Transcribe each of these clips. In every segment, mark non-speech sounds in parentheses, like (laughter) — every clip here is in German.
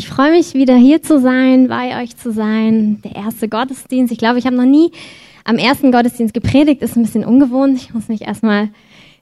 Ich freue mich, wieder hier zu sein, bei euch zu sein. Der erste Gottesdienst. Ich glaube, ich habe noch nie am ersten Gottesdienst gepredigt. Ist ein bisschen ungewohnt. Ich muss mich erstmal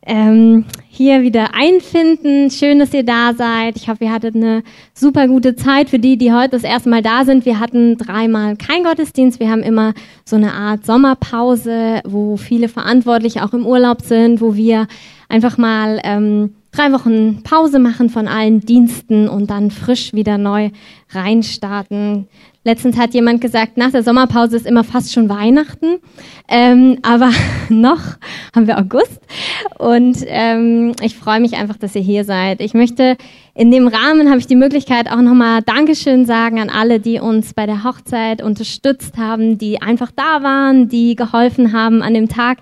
ähm, hier wieder einfinden. Schön, dass ihr da seid. Ich hoffe, ihr hattet eine super gute Zeit. Für die, die heute das erste Mal da sind, wir hatten dreimal kein Gottesdienst. Wir haben immer so eine Art Sommerpause, wo viele Verantwortliche auch im Urlaub sind, wo wir einfach mal ähm, drei Wochen Pause machen von allen Diensten und dann frisch wieder neu reinstarten. Letztens hat jemand gesagt, nach der Sommerpause ist immer fast schon Weihnachten, ähm, aber (laughs) noch haben wir August und ähm, ich freue mich einfach, dass ihr hier seid. Ich möchte in dem Rahmen habe ich die Möglichkeit auch nochmal Dankeschön sagen an alle, die uns bei der Hochzeit unterstützt haben, die einfach da waren, die geholfen haben an dem Tag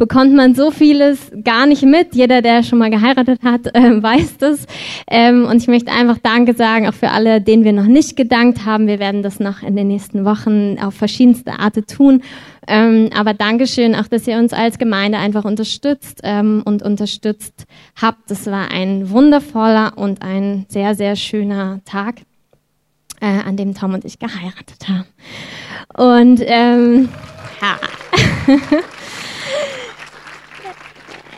bekommt man so vieles gar nicht mit. Jeder, der schon mal geheiratet hat, (laughs) äh, weiß das. Ähm, und ich möchte einfach Danke sagen, auch für alle, denen wir noch nicht gedankt haben. Wir werden das noch in den nächsten Wochen auf verschiedenste Arten tun. Ähm, aber Dankeschön auch, dass ihr uns als Gemeinde einfach unterstützt ähm, und unterstützt habt. Das war ein wundervoller und ein sehr, sehr schöner Tag, äh, an dem Tom und ich geheiratet haben. Und ähm, ja. (laughs)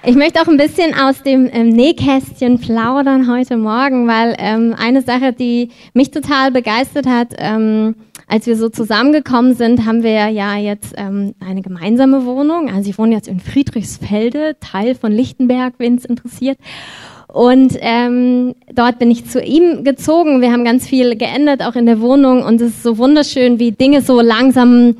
Ich möchte auch ein bisschen aus dem ähm, Nähkästchen plaudern heute Morgen, weil ähm, eine Sache, die mich total begeistert hat, ähm, als wir so zusammengekommen sind, haben wir ja jetzt ähm, eine gemeinsame Wohnung. Also ich wohne jetzt in Friedrichsfelde, Teil von Lichtenberg, wen es interessiert. Und ähm, dort bin ich zu ihm gezogen. Wir haben ganz viel geändert, auch in der Wohnung. Und es ist so wunderschön, wie Dinge so langsam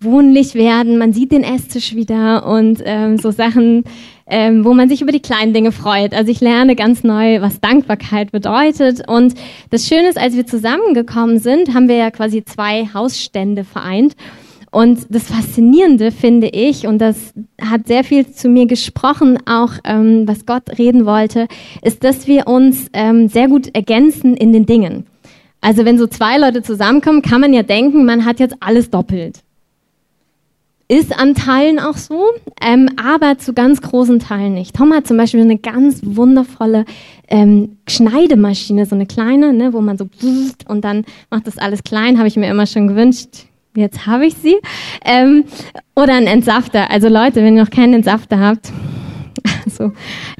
wohnlich werden. Man sieht den Esstisch wieder und ähm, so Sachen ähm, wo man sich über die kleinen Dinge freut. Also ich lerne ganz neu, was Dankbarkeit bedeutet. Und das Schöne ist, als wir zusammengekommen sind, haben wir ja quasi zwei Hausstände vereint. Und das Faszinierende finde ich, und das hat sehr viel zu mir gesprochen, auch ähm, was Gott reden wollte, ist, dass wir uns ähm, sehr gut ergänzen in den Dingen. Also wenn so zwei Leute zusammenkommen, kann man ja denken, man hat jetzt alles doppelt. Ist an Teilen auch so, ähm, aber zu ganz großen Teilen nicht. Tom hat zum Beispiel eine ganz wundervolle ähm, Schneidemaschine, so eine kleine, ne, wo man so und dann macht das alles klein, habe ich mir immer schon gewünscht. Jetzt habe ich sie. Ähm, oder ein Entsafter. Also Leute, wenn ihr noch keinen Entsafter habt, (laughs) also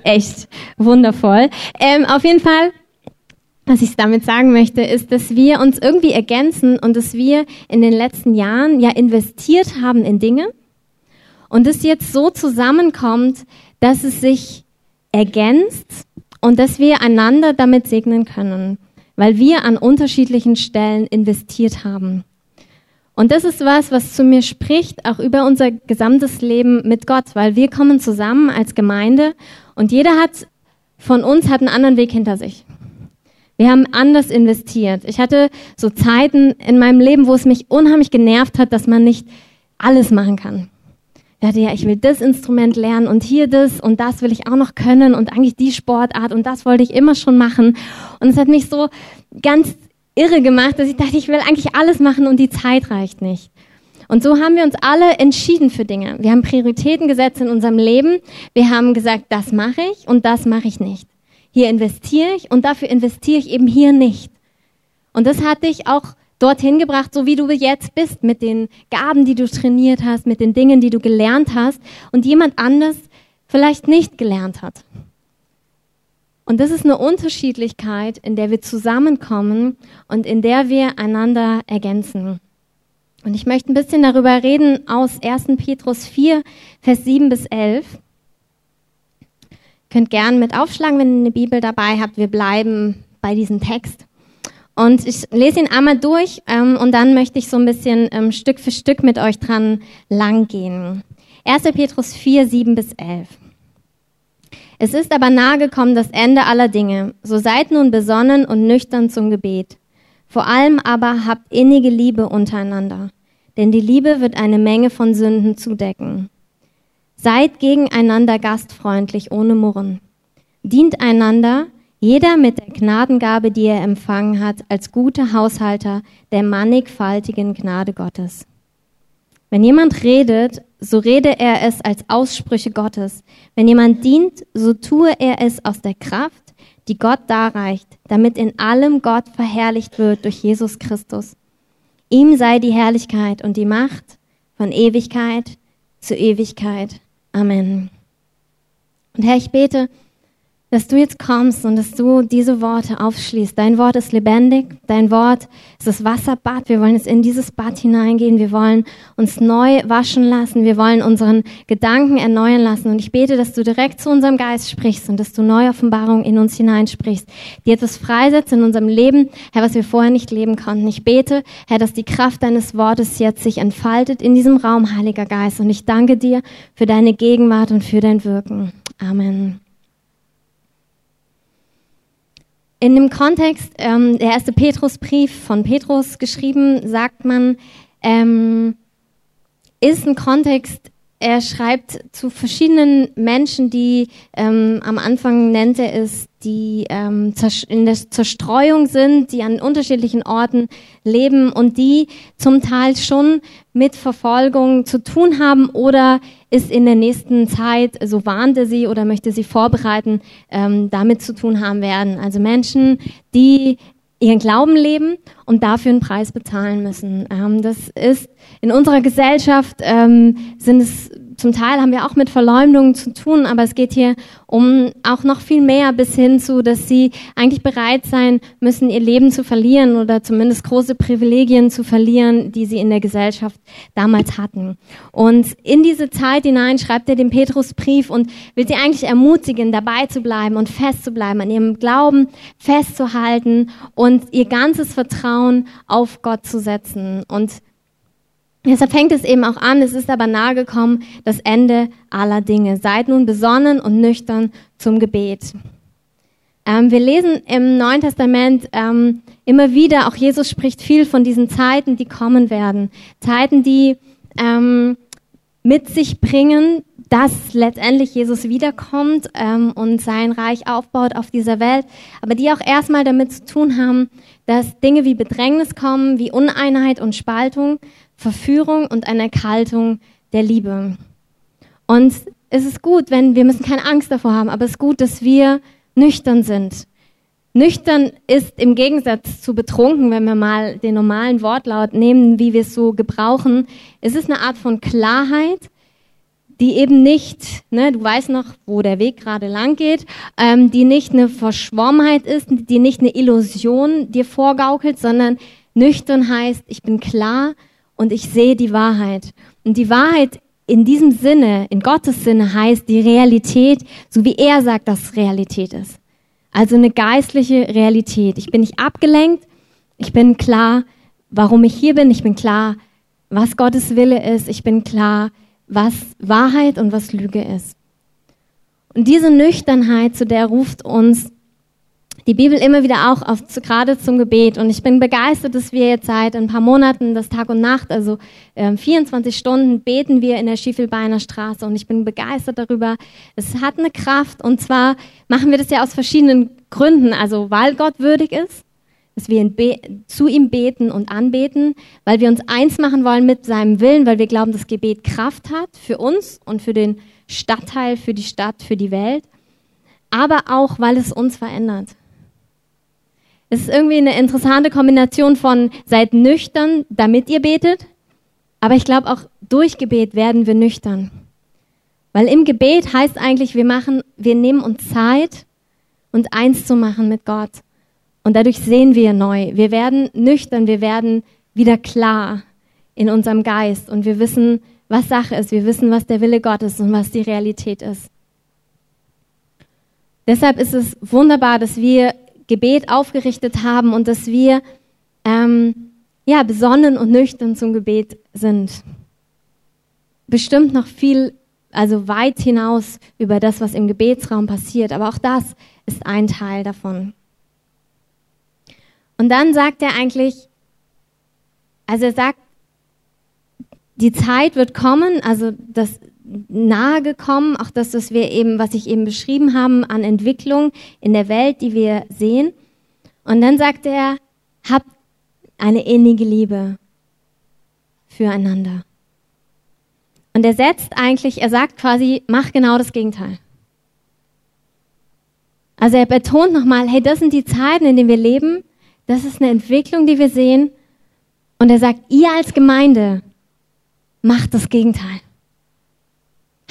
echt wundervoll. Ähm, auf jeden Fall was ich damit sagen möchte, ist, dass wir uns irgendwie ergänzen und dass wir in den letzten Jahren ja investiert haben in Dinge und es jetzt so zusammenkommt, dass es sich ergänzt und dass wir einander damit segnen können, weil wir an unterschiedlichen Stellen investiert haben. Und das ist was, was zu mir spricht, auch über unser gesamtes Leben mit Gott, weil wir kommen zusammen als Gemeinde und jeder hat von uns hat einen anderen Weg hinter sich. Wir haben anders investiert. Ich hatte so Zeiten in meinem Leben, wo es mich unheimlich genervt hat, dass man nicht alles machen kann. Ich dachte, ja, ich will das Instrument lernen und hier das und das will ich auch noch können und eigentlich die Sportart und das wollte ich immer schon machen. Und es hat mich so ganz irre gemacht, dass ich dachte, ich will eigentlich alles machen und die Zeit reicht nicht. Und so haben wir uns alle entschieden für Dinge. Wir haben Prioritäten gesetzt in unserem Leben. Wir haben gesagt, das mache ich und das mache ich nicht. Hier investiere ich und dafür investiere ich eben hier nicht. Und das hat dich auch dorthin gebracht, so wie du jetzt bist, mit den Gaben, die du trainiert hast, mit den Dingen, die du gelernt hast und jemand anders vielleicht nicht gelernt hat. Und das ist eine Unterschiedlichkeit, in der wir zusammenkommen und in der wir einander ergänzen. Und ich möchte ein bisschen darüber reden aus 1. Petrus 4, Vers 7 bis 11. Könnt gern mit aufschlagen, wenn ihr eine Bibel dabei habt. Wir bleiben bei diesem Text. Und ich lese ihn einmal durch ähm, und dann möchte ich so ein bisschen ähm, Stück für Stück mit euch dran langgehen. 1. Petrus 4, 7 bis 11. Es ist aber nahe gekommen das Ende aller Dinge. So seid nun besonnen und nüchtern zum Gebet. Vor allem aber habt innige Liebe untereinander. Denn die Liebe wird eine Menge von Sünden zudecken. Seid gegeneinander gastfreundlich ohne Murren. Dient einander, jeder mit der Gnadengabe, die er empfangen hat, als guter Haushalter der mannigfaltigen Gnade Gottes. Wenn jemand redet, so rede er es als Aussprüche Gottes. Wenn jemand dient, so tue er es aus der Kraft, die Gott darreicht, damit in allem Gott verherrlicht wird durch Jesus Christus. Ihm sei die Herrlichkeit und die Macht von Ewigkeit zu Ewigkeit. Amen. Und Herr, ich bete, dass du jetzt kommst und dass du diese Worte aufschließt. Dein Wort ist lebendig, dein Wort ist das Wasserbad. Wir wollen jetzt in dieses Bad hineingehen. Wir wollen uns neu waschen lassen. Wir wollen unseren Gedanken erneuern lassen. Und ich bete, dass du direkt zu unserem Geist sprichst und dass du neue Offenbarungen in uns hineinsprichst, die etwas freisetzt in unserem Leben, Herr, was wir vorher nicht leben konnten. Ich bete, Herr, dass die Kraft deines Wortes jetzt sich entfaltet in diesem Raum, Heiliger Geist. Und ich danke dir für deine Gegenwart und für dein Wirken. Amen. In dem Kontext, ähm, der erste Petrusbrief von Petrus geschrieben, sagt man, ähm, ist ein Kontext, er schreibt zu verschiedenen Menschen, die ähm, am Anfang nennt er es, die ähm, in der Zerstreuung sind, die an unterschiedlichen Orten leben und die zum Teil schon mit Verfolgung zu tun haben oder ist in der nächsten Zeit, so warnte sie oder möchte sie vorbereiten, ähm, damit zu tun haben werden. Also Menschen, die ihren Glauben leben und dafür einen Preis bezahlen müssen. Ähm, das ist in unserer Gesellschaft ähm, sind es zum Teil haben wir auch mit Verleumdungen zu tun, aber es geht hier um auch noch viel mehr bis hin zu, dass sie eigentlich bereit sein müssen, ihr Leben zu verlieren oder zumindest große Privilegien zu verlieren, die sie in der Gesellschaft damals hatten. Und in diese Zeit hinein schreibt er den Petrusbrief und will sie eigentlich ermutigen, dabei zu bleiben und festzubleiben, an ihrem Glauben festzuhalten und ihr ganzes Vertrauen auf Gott zu setzen. Und Deshalb fängt es eben auch an, es ist aber nahe gekommen, das Ende aller Dinge. Seid nun besonnen und nüchtern zum Gebet. Ähm, wir lesen im Neuen Testament ähm, immer wieder, auch Jesus spricht viel von diesen Zeiten, die kommen werden. Zeiten, die ähm, mit sich bringen, dass letztendlich Jesus wiederkommt ähm, und sein Reich aufbaut auf dieser Welt, aber die auch erstmal damit zu tun haben, dass Dinge wie Bedrängnis kommen, wie Uneinheit und Spaltung, Verführung und eine Erkaltung der Liebe. Und es ist gut, wenn wir müssen keine Angst davor haben, aber es ist gut, dass wir nüchtern sind. Nüchtern ist im Gegensatz zu betrunken, wenn wir mal den normalen Wortlaut nehmen, wie wir es so gebrauchen, es ist eine Art von Klarheit, die eben nicht, ne, du weißt noch, wo der Weg gerade lang geht, ähm, die nicht eine Verschwommenheit ist, die nicht eine Illusion dir vorgaukelt, sondern nüchtern heißt, ich bin klar, und ich sehe die Wahrheit. Und die Wahrheit in diesem Sinne, in Gottes Sinne heißt die Realität, so wie er sagt, dass Realität ist. Also eine geistliche Realität. Ich bin nicht abgelenkt, ich bin klar, warum ich hier bin, ich bin klar, was Gottes Wille ist, ich bin klar, was Wahrheit und was Lüge ist. Und diese Nüchternheit, zu der ruft uns die Bibel immer wieder auch auf, gerade zum Gebet. Und ich bin begeistert, dass wir jetzt seit ein paar Monaten das Tag und Nacht, also äh, 24 Stunden beten wir in der Schiefelbeiner Straße. Und ich bin begeistert darüber. Es hat eine Kraft. Und zwar machen wir das ja aus verschiedenen Gründen. Also weil Gott würdig ist, dass wir zu ihm beten und anbeten, weil wir uns eins machen wollen mit seinem Willen, weil wir glauben, dass Gebet Kraft hat für uns und für den Stadtteil, für die Stadt, für die Welt. Aber auch, weil es uns verändert. Es ist irgendwie eine interessante Kombination von seid nüchtern, damit ihr betet, aber ich glaube auch durch Gebet werden wir nüchtern. Weil im Gebet heißt eigentlich, wir machen, wir nehmen uns Zeit, uns eins zu machen mit Gott. Und dadurch sehen wir neu. Wir werden nüchtern, wir werden wieder klar in unserem Geist und wir wissen, was Sache ist. Wir wissen, was der Wille Gottes und was die Realität ist. Deshalb ist es wunderbar, dass wir Gebet aufgerichtet haben und dass wir ähm, ja, besonnen und nüchtern zum Gebet sind. Bestimmt noch viel, also weit hinaus über das, was im Gebetsraum passiert, aber auch das ist ein Teil davon. Und dann sagt er eigentlich, also er sagt, die Zeit wird kommen, also das nahe gekommen, auch das, was wir eben, was ich eben beschrieben haben an Entwicklung in der Welt, die wir sehen. Und dann sagt er, habt eine innige Liebe füreinander. Und er setzt eigentlich, er sagt quasi, mach genau das Gegenteil. Also er betont nochmal, hey, das sind die Zeiten, in denen wir leben. Das ist eine Entwicklung, die wir sehen. Und er sagt, ihr als Gemeinde macht das Gegenteil.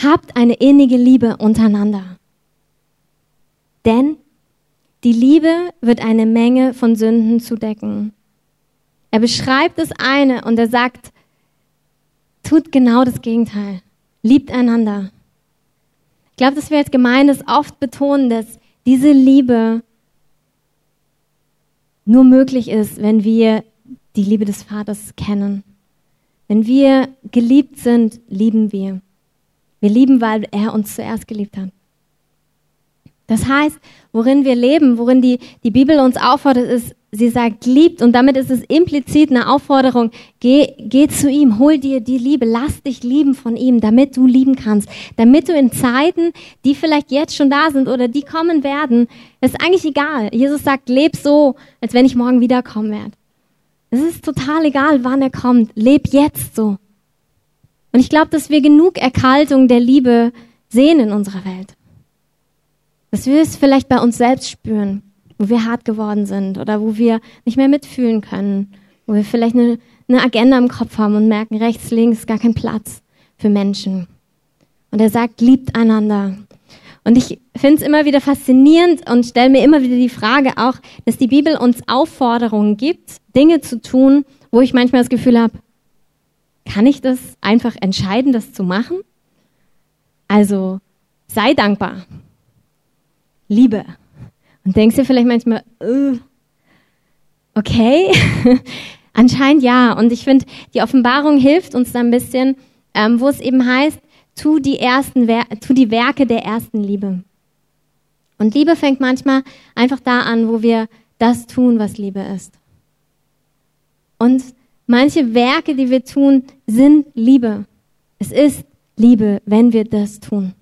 Habt eine innige Liebe untereinander. Denn die Liebe wird eine Menge von Sünden zudecken. Er beschreibt das eine und er sagt, tut genau das Gegenteil. Liebt einander. Ich glaube, dass wir als Gemeinde oft betonen, dass diese Liebe nur möglich ist, wenn wir die Liebe des Vaters kennen. Wenn wir geliebt sind, lieben wir. Wir lieben, weil er uns zuerst geliebt hat. Das heißt, worin wir leben, worin die, die Bibel uns auffordert, ist, sie sagt, liebt und damit ist es implizit eine Aufforderung, geh, geh zu ihm, hol dir die Liebe, lass dich lieben von ihm, damit du lieben kannst, damit du in Zeiten, die vielleicht jetzt schon da sind oder die kommen werden, ist eigentlich egal. Jesus sagt, leb so, als wenn ich morgen wiederkommen werde. Es ist total egal, wann er kommt. Leb jetzt so. Und ich glaube, dass wir genug Erkaltung der Liebe sehen in unserer Welt. Dass wir es vielleicht bei uns selbst spüren, wo wir hart geworden sind oder wo wir nicht mehr mitfühlen können, wo wir vielleicht eine, eine Agenda im Kopf haben und merken, rechts, links, gar kein Platz für Menschen. Und er sagt, liebt einander. Und ich finde es immer wieder faszinierend und stelle mir immer wieder die Frage auch, dass die Bibel uns Aufforderungen gibt, Dinge zu tun, wo ich manchmal das Gefühl habe, kann ich das einfach entscheiden, das zu machen? Also sei dankbar. Liebe. Und denkst dir vielleicht manchmal, okay, (laughs) anscheinend ja. Und ich finde, die Offenbarung hilft uns da ein bisschen, ähm, wo es eben heißt, tu die, ersten tu die Werke der ersten Liebe. Und Liebe fängt manchmal einfach da an, wo wir das tun, was Liebe ist. Und manche Werke, die wir tun, sind Liebe. Es ist Liebe, wenn wir das tun.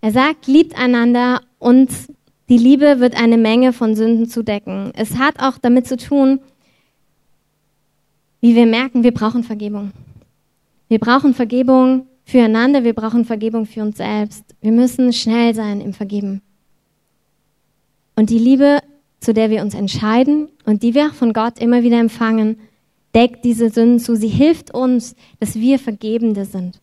Er sagt, liebt einander und die Liebe wird eine Menge von Sünden zudecken. Es hat auch damit zu tun, wie wir merken, wir brauchen Vergebung. Wir brauchen Vergebung füreinander, wir brauchen Vergebung für uns selbst. Wir müssen schnell sein im Vergeben. Und die Liebe, zu der wir uns entscheiden und die wir von Gott immer wieder empfangen, deckt diese Sünden zu. Sie hilft uns, dass wir Vergebende sind.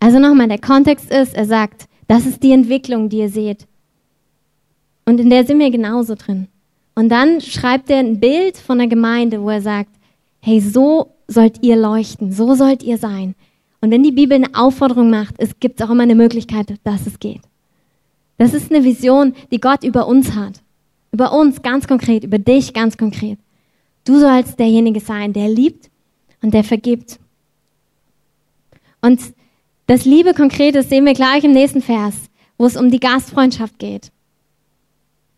Also nochmal, der Kontext ist, er sagt, das ist die Entwicklung, die ihr seht. Und in der sind wir genauso drin. Und dann schreibt er ein Bild von der Gemeinde, wo er sagt, hey, so sollt ihr leuchten, so sollt ihr sein. Und wenn die Bibel eine Aufforderung macht, es gibt auch immer eine Möglichkeit, dass es geht. Das ist eine Vision, die Gott über uns hat. Über uns ganz konkret, über dich ganz konkret. Du sollst derjenige sein, der liebt und der vergibt. Und das Liebe Konkretes sehen wir gleich im nächsten Vers, wo es um die Gastfreundschaft geht.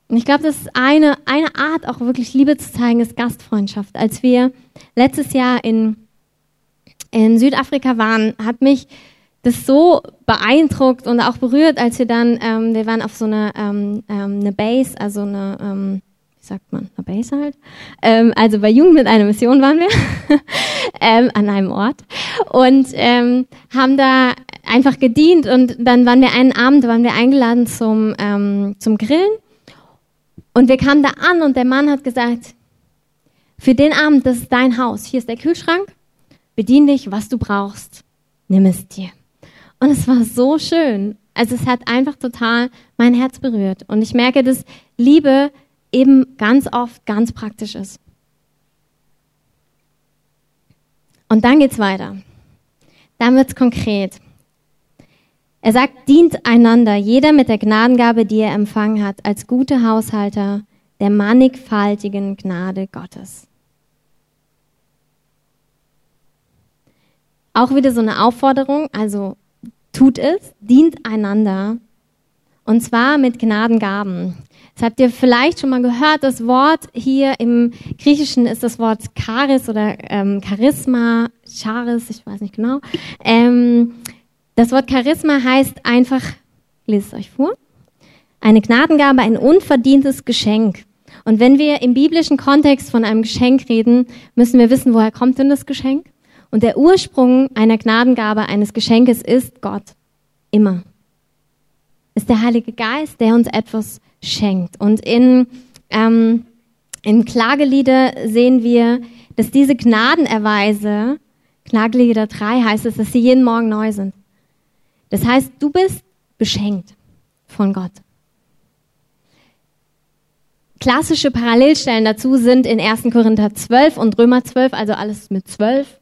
Und ich glaube, das ist eine, eine Art, auch wirklich Liebe zu zeigen, ist Gastfreundschaft. Als wir letztes Jahr in, in Südafrika waren, hat mich das so beeindruckt und auch berührt, als wir dann, ähm, wir waren auf so einer ähm, ähm, eine Base, also eine, ähm, wie sagt man, eine Base halt. Ähm, also bei Jugend mit einer Mission waren wir (laughs) ähm, an einem Ort und ähm, haben da einfach gedient und dann waren wir einen Abend, waren wir eingeladen zum, ähm, zum Grillen und wir kamen da an und der Mann hat gesagt, für den Abend, das ist dein Haus, hier ist der Kühlschrank, bedien dich, was du brauchst, nimm es dir. Und es war so schön. Also es hat einfach total mein Herz berührt. Und ich merke, dass Liebe eben ganz oft ganz praktisch ist. Und dann geht's weiter. Dann wird's konkret. Er sagt, dient einander, jeder mit der Gnadengabe, die er empfangen hat, als gute Haushalter der mannigfaltigen Gnade Gottes. Auch wieder so eine Aufforderung, also tut es, dient einander, und zwar mit Gnadengaben. Das habt ihr vielleicht schon mal gehört. Das Wort hier im Griechischen ist das Wort Charis oder ähm, Charisma, Charis, ich weiß nicht genau. Ähm, das Wort Charisma heißt einfach, lese es euch vor, eine Gnadengabe, ein unverdientes Geschenk. Und wenn wir im biblischen Kontext von einem Geschenk reden, müssen wir wissen, woher kommt denn das Geschenk? Und der Ursprung einer Gnadengabe, eines Geschenkes ist Gott. Immer. ist der Heilige Geist, der uns etwas schenkt. Und in, ähm, in Klagelieder sehen wir, dass diese Gnadenerweise, Klagelieder 3 heißt es, dass sie jeden Morgen neu sind. Das heißt, du bist beschenkt von Gott. Klassische Parallelstellen dazu sind in 1. Korinther 12 und Römer 12, also alles mit 12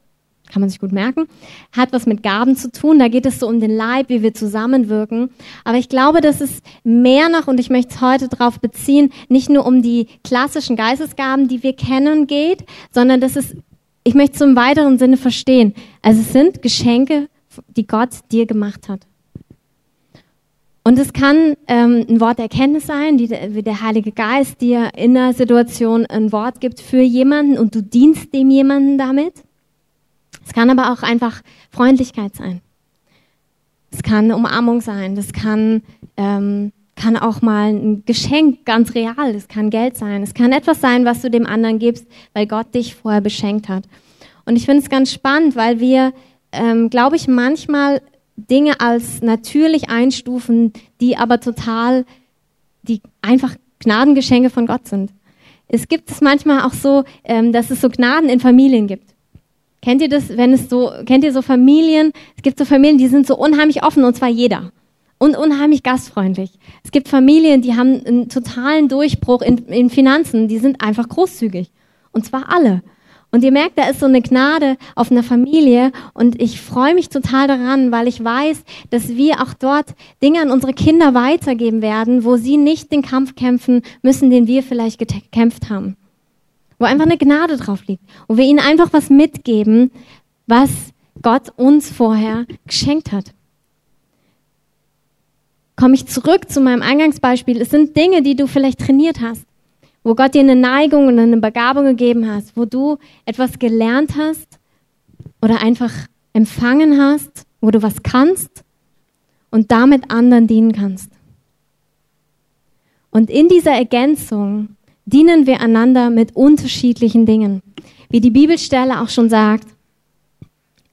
kann man sich gut merken, hat was mit Gaben zu tun. Da geht es so um den Leib, wie wir zusammenwirken. Aber ich glaube, dass es mehr noch, und ich möchte es heute darauf beziehen, nicht nur um die klassischen Geistesgaben, die wir kennen, geht, sondern dass es, ich möchte es im weiteren Sinne verstehen. Also es sind Geschenke, die Gott dir gemacht hat. Und es kann ähm, ein Wort der Erkenntnis sein, die, wie der Heilige Geist dir in einer Situation ein Wort gibt für jemanden und du dienst dem jemanden damit. Es kann aber auch einfach Freundlichkeit sein. Es kann Umarmung sein. Das kann, ähm, kann auch mal ein Geschenk ganz real. Es kann Geld sein. Es kann etwas sein, was du dem anderen gibst, weil Gott dich vorher beschenkt hat. Und ich finde es ganz spannend, weil wir, ähm, glaube ich, manchmal Dinge als natürlich einstufen, die aber total, die einfach Gnadengeschenke von Gott sind. Es gibt es manchmal auch so, ähm, dass es so Gnaden in Familien gibt. Kennt ihr das, wenn es so, kennt ihr so Familien? Es gibt so Familien, die sind so unheimlich offen und zwar jeder. Und unheimlich gastfreundlich. Es gibt Familien, die haben einen totalen Durchbruch in, in Finanzen, die sind einfach großzügig. Und zwar alle. Und ihr merkt, da ist so eine Gnade auf einer Familie und ich freue mich total daran, weil ich weiß, dass wir auch dort Dinge an unsere Kinder weitergeben werden, wo sie nicht den Kampf kämpfen müssen, den wir vielleicht gekämpft haben wo einfach eine Gnade drauf liegt, wo wir ihnen einfach was mitgeben, was Gott uns vorher geschenkt hat. Komme ich zurück zu meinem Eingangsbeispiel. Es sind Dinge, die du vielleicht trainiert hast, wo Gott dir eine Neigung und eine Begabung gegeben hast, wo du etwas gelernt hast oder einfach empfangen hast, wo du was kannst und damit anderen dienen kannst. Und in dieser Ergänzung dienen wir einander mit unterschiedlichen Dingen. Wie die Bibelstelle auch schon sagt,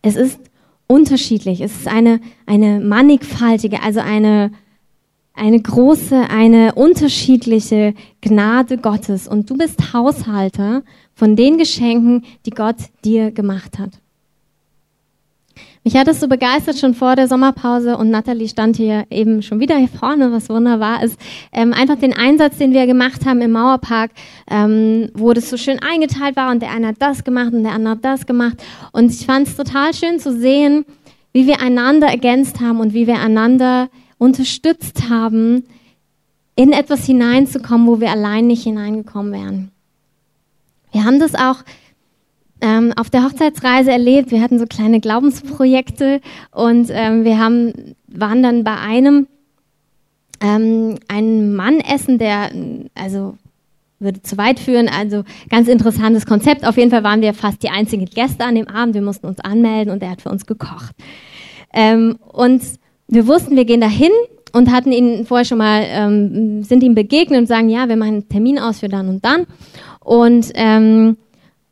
es ist unterschiedlich. Es ist eine, eine mannigfaltige, also eine, eine große, eine unterschiedliche Gnade Gottes. Und du bist Haushalter von den Geschenken, die Gott dir gemacht hat. Mich hat es so begeistert schon vor der Sommerpause und Natalie stand hier eben schon wieder hier vorne, was wunderbar ist. Ähm, einfach den Einsatz, den wir gemacht haben im Mauerpark, ähm, wo das so schön eingeteilt war und der eine hat das gemacht und der andere hat das gemacht. Und ich fand es total schön zu sehen, wie wir einander ergänzt haben und wie wir einander unterstützt haben, in etwas hineinzukommen, wo wir allein nicht hineingekommen wären. Wir haben das auch ähm, auf der Hochzeitsreise erlebt. Wir hatten so kleine Glaubensprojekte und ähm, wir haben, waren dann bei einem ähm, einen Mann essen, der also würde zu weit führen. Also ganz interessantes Konzept. Auf jeden Fall waren wir fast die einzigen Gäste an dem Abend. Wir mussten uns anmelden und er hat für uns gekocht. Ähm, und wir wussten, wir gehen dahin und hatten ihn vorher schon mal, ähm, sind ihm begegnet und sagen, ja, wir machen einen Termin aus für dann und dann. Und ähm,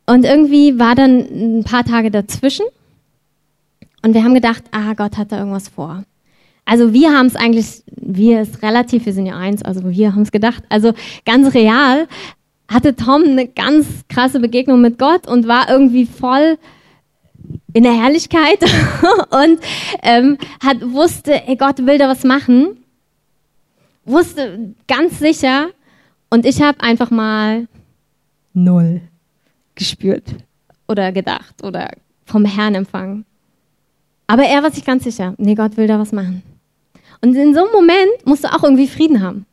und irgendwie war dann ein paar Tage dazwischen und wir haben gedacht, ah, Gott hat da irgendwas vor. Also wir haben es eigentlich, wir ist relativ, wir sind ja eins, also wir haben es gedacht. Also ganz real hatte Tom eine ganz krasse Begegnung mit Gott und war irgendwie voll in der Herrlichkeit (laughs) und ähm, hat wusste, ey, Gott will da was machen, wusste ganz sicher und ich habe einfach mal null gespürt oder gedacht oder vom Herrn empfangen. Aber er war sich ganz sicher, nee, Gott will da was machen. Und in so einem Moment musst du auch irgendwie Frieden haben.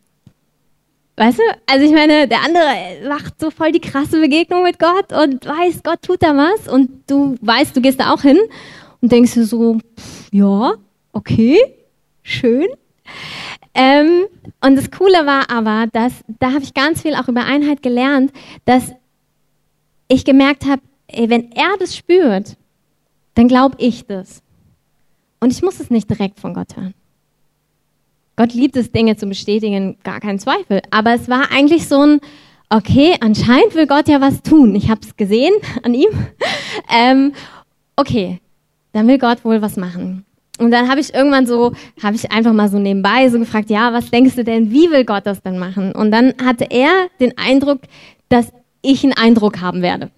Weißt du? Also ich meine, der andere macht so voll die krasse Begegnung mit Gott und weiß, Gott tut da was und du weißt, du gehst da auch hin und denkst dir so, pff, ja, okay, schön. Ähm, und das Coole war aber, dass da habe ich ganz viel auch über Einheit gelernt, dass ich gemerkt habe, wenn er das spürt, dann glaube ich das. Und ich muss es nicht direkt von Gott hören. Gott liebt es, Dinge zu bestätigen, gar kein Zweifel. Aber es war eigentlich so ein, okay, anscheinend will Gott ja was tun. Ich habe es gesehen an ihm. (laughs) ähm, okay, dann will Gott wohl was machen. Und dann habe ich irgendwann so, habe ich einfach mal so nebenbei so gefragt, ja, was denkst du denn, wie will Gott das denn machen? Und dann hatte er den Eindruck, dass ich einen Eindruck haben werde.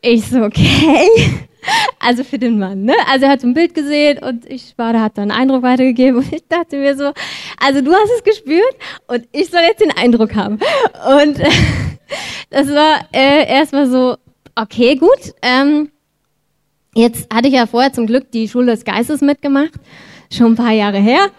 Ich so, okay. Also für den Mann, ne? Also er hat so ein Bild gesehen und ich war, da hat dann einen Eindruck weitergegeben und ich dachte mir so, also du hast es gespürt und ich soll jetzt den Eindruck haben. Und (laughs) das war äh, erstmal so, okay, gut. Ähm, jetzt hatte ich ja vorher zum Glück die Schule des Geistes mitgemacht, schon ein paar Jahre her.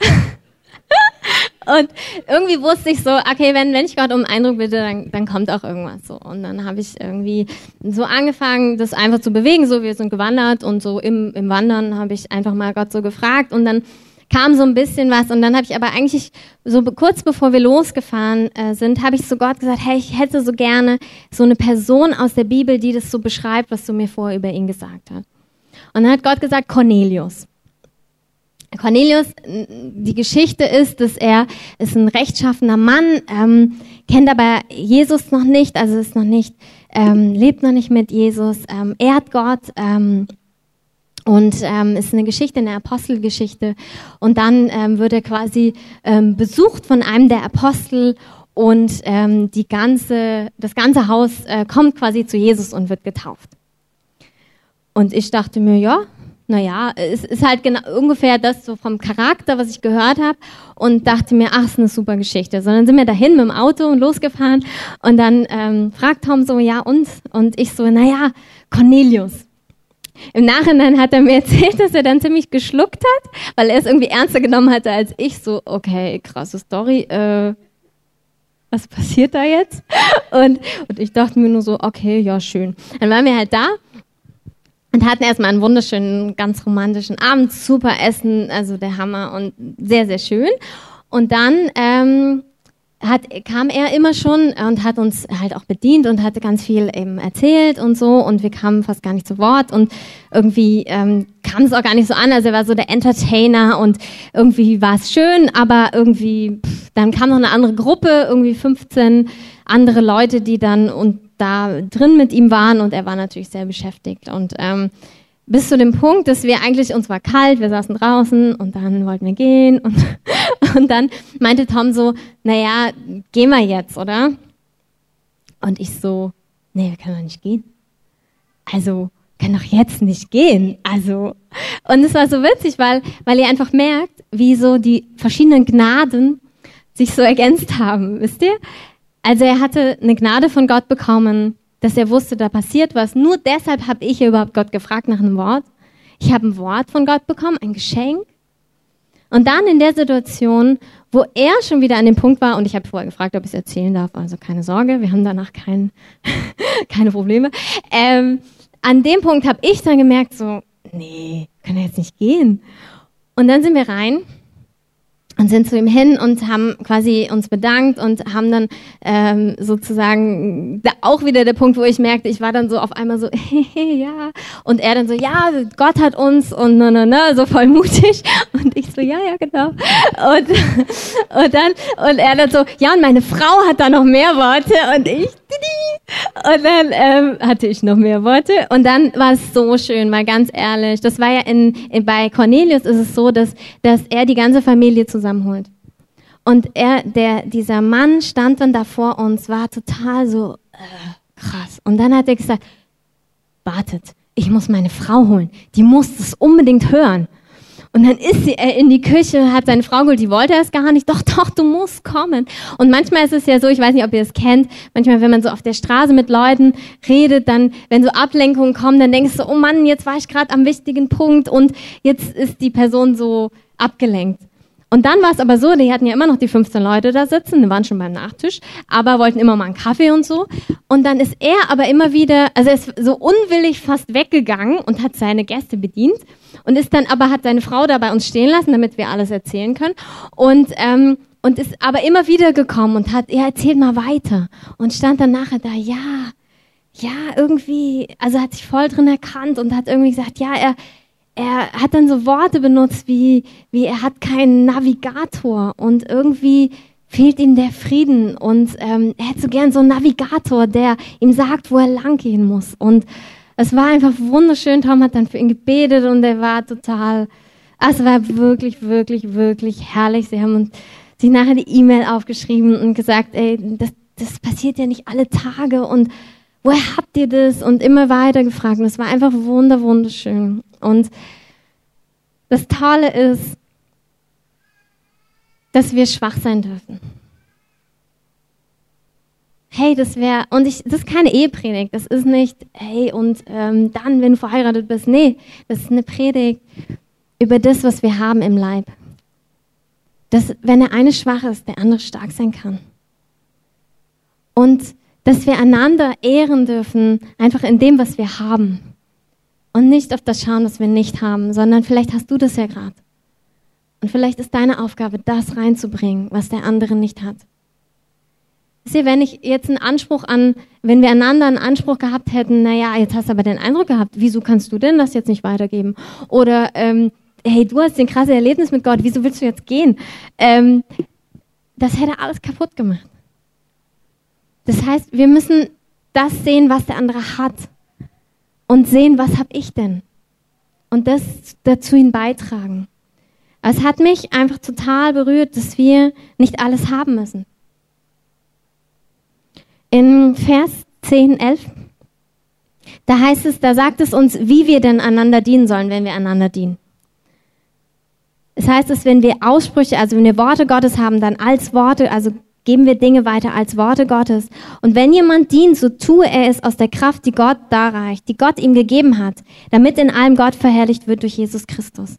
Und irgendwie wusste ich so, okay, wenn, wenn ich Gott um Eindruck bitte, dann, dann kommt auch irgendwas so. Und dann habe ich irgendwie so angefangen, das einfach zu bewegen. So, wir sind gewandert und so im, im Wandern habe ich einfach mal Gott so gefragt und dann kam so ein bisschen was und dann habe ich aber eigentlich so kurz bevor wir losgefahren äh, sind, habe ich zu Gott gesagt, hey, ich hätte so gerne so eine Person aus der Bibel, die das so beschreibt, was du mir vorher über ihn gesagt hast. Und dann hat Gott gesagt, Cornelius. Cornelius, die Geschichte ist, dass er ist ein rechtschaffener Mann, ähm, kennt aber Jesus noch nicht, also ist noch nicht, ähm, lebt noch nicht mit Jesus, ähm, ehrt Gott ähm, und ähm, ist eine Geschichte, eine Apostelgeschichte. Und dann ähm, wird er quasi ähm, besucht von einem der Apostel und ähm, die ganze, das ganze Haus äh, kommt quasi zu Jesus und wird getauft. Und ich dachte mir, ja, naja, es ist halt genau ungefähr das so vom Charakter, was ich gehört habe und dachte mir, ach, ist eine super Geschichte. So, dann sind wir dahin mit dem Auto und losgefahren und dann ähm, fragt Tom so, ja und? Und ich so, naja, Cornelius. Im Nachhinein hat er mir (laughs) erzählt, dass er dann ziemlich geschluckt hat, weil er es irgendwie ernster genommen hatte als ich. So, okay, krasse Story. Äh, was passiert da jetzt? (laughs) Und, und ich dachte mir nur so, okay, ja, schön. Dann waren wir halt da und hatten erstmal einen wunderschönen, ganz romantischen Abend, super Essen, also der Hammer und sehr, sehr schön. Und dann ähm, hat, kam er immer schon und hat uns halt auch bedient und hatte ganz viel eben erzählt und so. Und wir kamen fast gar nicht zu Wort. Und irgendwie ähm, kam es auch gar nicht so an, also er war so der Entertainer und irgendwie war es schön, aber irgendwie, pff, dann kam noch eine andere Gruppe, irgendwie 15 andere Leute, die dann und da drin mit ihm waren und er war natürlich sehr beschäftigt und ähm, bis zu dem Punkt, dass wir eigentlich, uns war kalt, wir saßen draußen und dann wollten wir gehen (laughs) und, und dann meinte Tom so, naja, gehen wir jetzt, oder? Und ich so, nee, wir können doch nicht gehen. Also, können doch jetzt nicht gehen. Also, und es war so witzig, weil, weil ihr einfach merkt, wie so die verschiedenen Gnaden sich so ergänzt haben, wisst ihr? Also er hatte eine Gnade von Gott bekommen, dass er wusste, da passiert was. Nur deshalb habe ich überhaupt Gott gefragt nach einem Wort. Ich habe ein Wort von Gott bekommen, ein Geschenk. Und dann in der Situation, wo er schon wieder an dem Punkt war, und ich habe vorher gefragt, ob ich es erzählen darf, also keine Sorge, wir haben danach kein, (laughs) keine Probleme. Ähm, an dem Punkt habe ich dann gemerkt, so, nee, kann er jetzt nicht gehen. Und dann sind wir rein und sind zu ihm hin und haben quasi uns bedankt und haben dann ähm, sozusagen da auch wieder der Punkt, wo ich merkte, ich war dann so auf einmal so, (laughs) ja, und er dann so, ja, Gott hat uns und ne, ne, ne, so voll mutig. Und ich so, ja, ja, genau. Und, (laughs) und dann, und er dann so, ja, und meine Frau hat da noch mehr Worte. Und ich, und dann ähm, hatte ich noch mehr Worte und dann war es so schön, mal ganz ehrlich, das war ja in, in bei Cornelius ist es so, dass, dass er die ganze Familie zusammen zusammenholt. Und er, der, dieser Mann stand dann da vor uns, war total so äh, krass. Und dann hat er gesagt, wartet, ich muss meine Frau holen. Die muss das unbedingt hören. Und dann ist sie äh, in die Küche, hat seine Frau geholt, die wollte es gar nicht. (laughs) Doch, doch, du musst kommen. Und manchmal ist es ja so, ich weiß nicht, ob ihr es kennt, manchmal, wenn man so auf der Straße mit Leuten redet, dann, wenn so Ablenkungen kommen, dann denkst du, oh Mann, jetzt war ich gerade am wichtigen Punkt und jetzt ist die Person so abgelenkt. Und dann war es aber so, die hatten ja immer noch die 15 Leute da sitzen, die waren schon beim Nachtisch, aber wollten immer mal einen Kaffee und so. Und dann ist er aber immer wieder, also er ist so unwillig fast weggegangen und hat seine Gäste bedient und ist dann aber, hat seine Frau da bei uns stehen lassen, damit wir alles erzählen können. Und, ähm, und ist aber immer wieder gekommen und hat, er erzählt mal weiter. Und stand dann nachher da, ja, ja, irgendwie, also hat sich voll drin erkannt und hat irgendwie gesagt, ja, er, er hat dann so Worte benutzt wie, wie er hat keinen Navigator und irgendwie fehlt ihm der Frieden und ähm, er hätte so gern so einen Navigator, der ihm sagt, wo er lang gehen muss. Und es war einfach wunderschön. Tom hat dann für ihn gebetet und er war total, also es war wirklich, wirklich, wirklich herrlich. Sie haben sich nachher die E-Mail aufgeschrieben und gesagt, ey, das, das passiert ja nicht alle Tage und woher habt ihr das? Und immer weiter gefragt. Und es war einfach wunder, wunderschön. Und das Tolle ist, dass wir schwach sein dürfen. Hey, das wäre, und ich, das ist keine Ehepredigt, das ist nicht, hey, und ähm, dann, wenn du verheiratet bist, nee, das ist eine Predigt über das, was wir haben im Leib. Dass, wenn der eine schwach ist, der andere stark sein kann. Und dass wir einander ehren dürfen, einfach in dem, was wir haben. Und nicht auf das schauen, was wir nicht haben, sondern vielleicht hast du das ja gerade. Und vielleicht ist deine Aufgabe, das reinzubringen, was der andere nicht hat. Sieh, wenn ich jetzt einen Anspruch an, wenn wir einander einen Anspruch gehabt hätten, naja, jetzt hast du aber den Eindruck gehabt, wieso kannst du denn das jetzt nicht weitergeben? Oder, ähm, hey, du hast ein krasses Erlebnis mit Gott, wieso willst du jetzt gehen? Ähm, das hätte alles kaputt gemacht. Das heißt, wir müssen das sehen, was der andere hat und sehen, was habe ich denn? Und das dazu ihn beitragen. Es hat mich einfach total berührt, dass wir nicht alles haben müssen. In Vers 10, 11, da heißt es, da sagt es uns, wie wir denn einander dienen sollen, wenn wir einander dienen. Es heißt es, wenn wir Aussprüche, also wenn wir Worte Gottes haben, dann als Worte, also geben wir Dinge weiter als Worte Gottes. Und wenn jemand dient, so tue er es aus der Kraft, die Gott darreicht, die Gott ihm gegeben hat, damit in allem Gott verherrlicht wird durch Jesus Christus.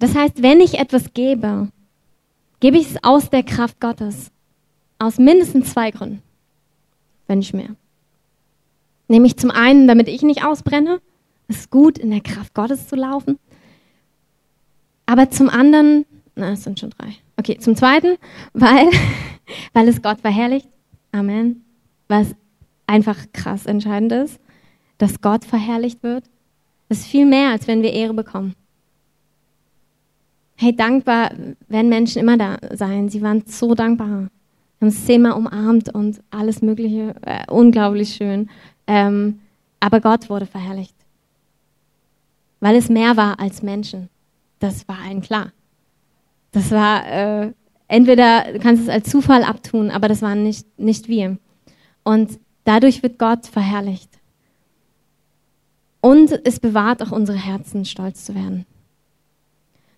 Das heißt, wenn ich etwas gebe, gebe ich es aus der Kraft Gottes. Aus mindestens zwei Gründen, wenn nicht mehr. Nämlich zum einen, damit ich nicht ausbrenne. Es ist gut, in der Kraft Gottes zu laufen. Aber zum anderen, na, es sind schon drei. Okay, zum zweiten, weil, (laughs) weil es Gott verherrlicht. Amen. Was einfach krass entscheidend ist, dass Gott verherrlicht wird. Das ist viel mehr, als wenn wir Ehre bekommen. Hey, dankbar werden Menschen immer da sein. Sie waren so dankbar haben es zehnmal umarmt und alles Mögliche, äh, unglaublich schön. Ähm, aber Gott wurde verherrlicht. Weil es mehr war als Menschen. Das war allen klar. Das war, äh, entweder du kannst es als Zufall abtun, aber das waren nicht, nicht wir. Und dadurch wird Gott verherrlicht. Und es bewahrt auch unsere Herzen, stolz zu werden.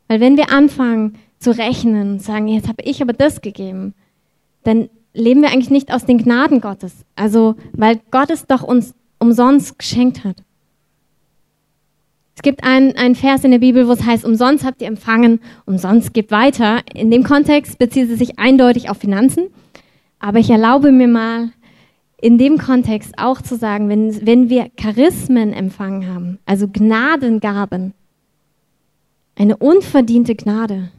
Weil wenn wir anfangen zu rechnen und sagen, jetzt habe ich aber das gegeben, dann leben wir eigentlich nicht aus den Gnaden Gottes. Also, weil Gott es doch uns umsonst geschenkt hat. Es gibt einen, Vers in der Bibel, wo es heißt, umsonst habt ihr empfangen, umsonst gebt weiter. In dem Kontext bezieht es sich eindeutig auf Finanzen. Aber ich erlaube mir mal, in dem Kontext auch zu sagen, wenn, wenn wir Charismen empfangen haben, also Gnadengaben, eine unverdiente Gnade,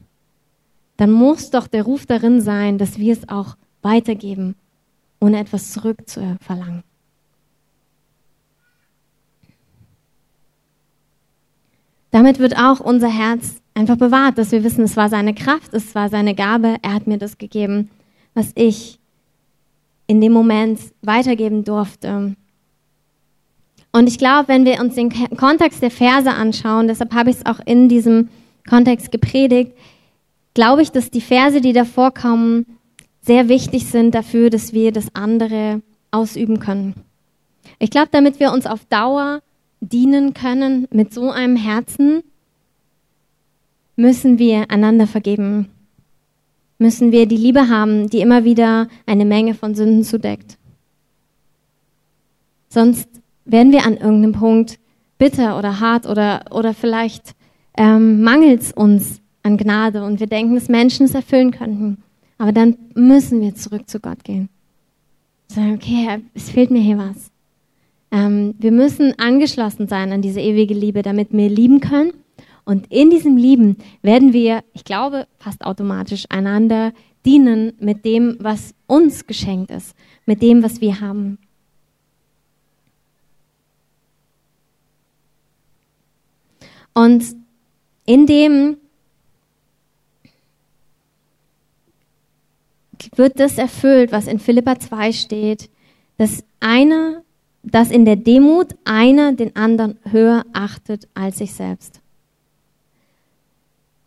dann muss doch der Ruf darin sein, dass wir es auch weitergeben, ohne etwas zurückzuverlangen. Damit wird auch unser Herz einfach bewahrt, dass wir wissen, es war seine Kraft, es war seine Gabe, er hat mir das gegeben, was ich in dem Moment weitergeben durfte. Und ich glaube, wenn wir uns den Kontext der Verse anschauen, deshalb habe ich es auch in diesem Kontext gepredigt, glaube ich, dass die Verse, die davor kommen, sehr wichtig sind dafür, dass wir das andere ausüben können. Ich glaube, damit wir uns auf Dauer dienen können mit so einem Herzen, müssen wir einander vergeben. Müssen wir die Liebe haben, die immer wieder eine Menge von Sünden zudeckt. Sonst werden wir an irgendeinem Punkt bitter oder hart oder, oder vielleicht ähm, mangelt es uns an Gnade und wir denken, dass Menschen es erfüllen könnten. Aber dann müssen wir zurück zu Gott gehen. Sagen, okay, es fehlt mir hier was. Ähm, wir müssen angeschlossen sein an diese ewige Liebe, damit wir lieben können. Und in diesem Lieben werden wir, ich glaube, fast automatisch einander dienen mit dem, was uns geschenkt ist, mit dem, was wir haben. Und in dem wird das erfüllt, was in Philippa 2 steht, dass einer dass in der Demut einer den anderen höher achtet als sich selbst.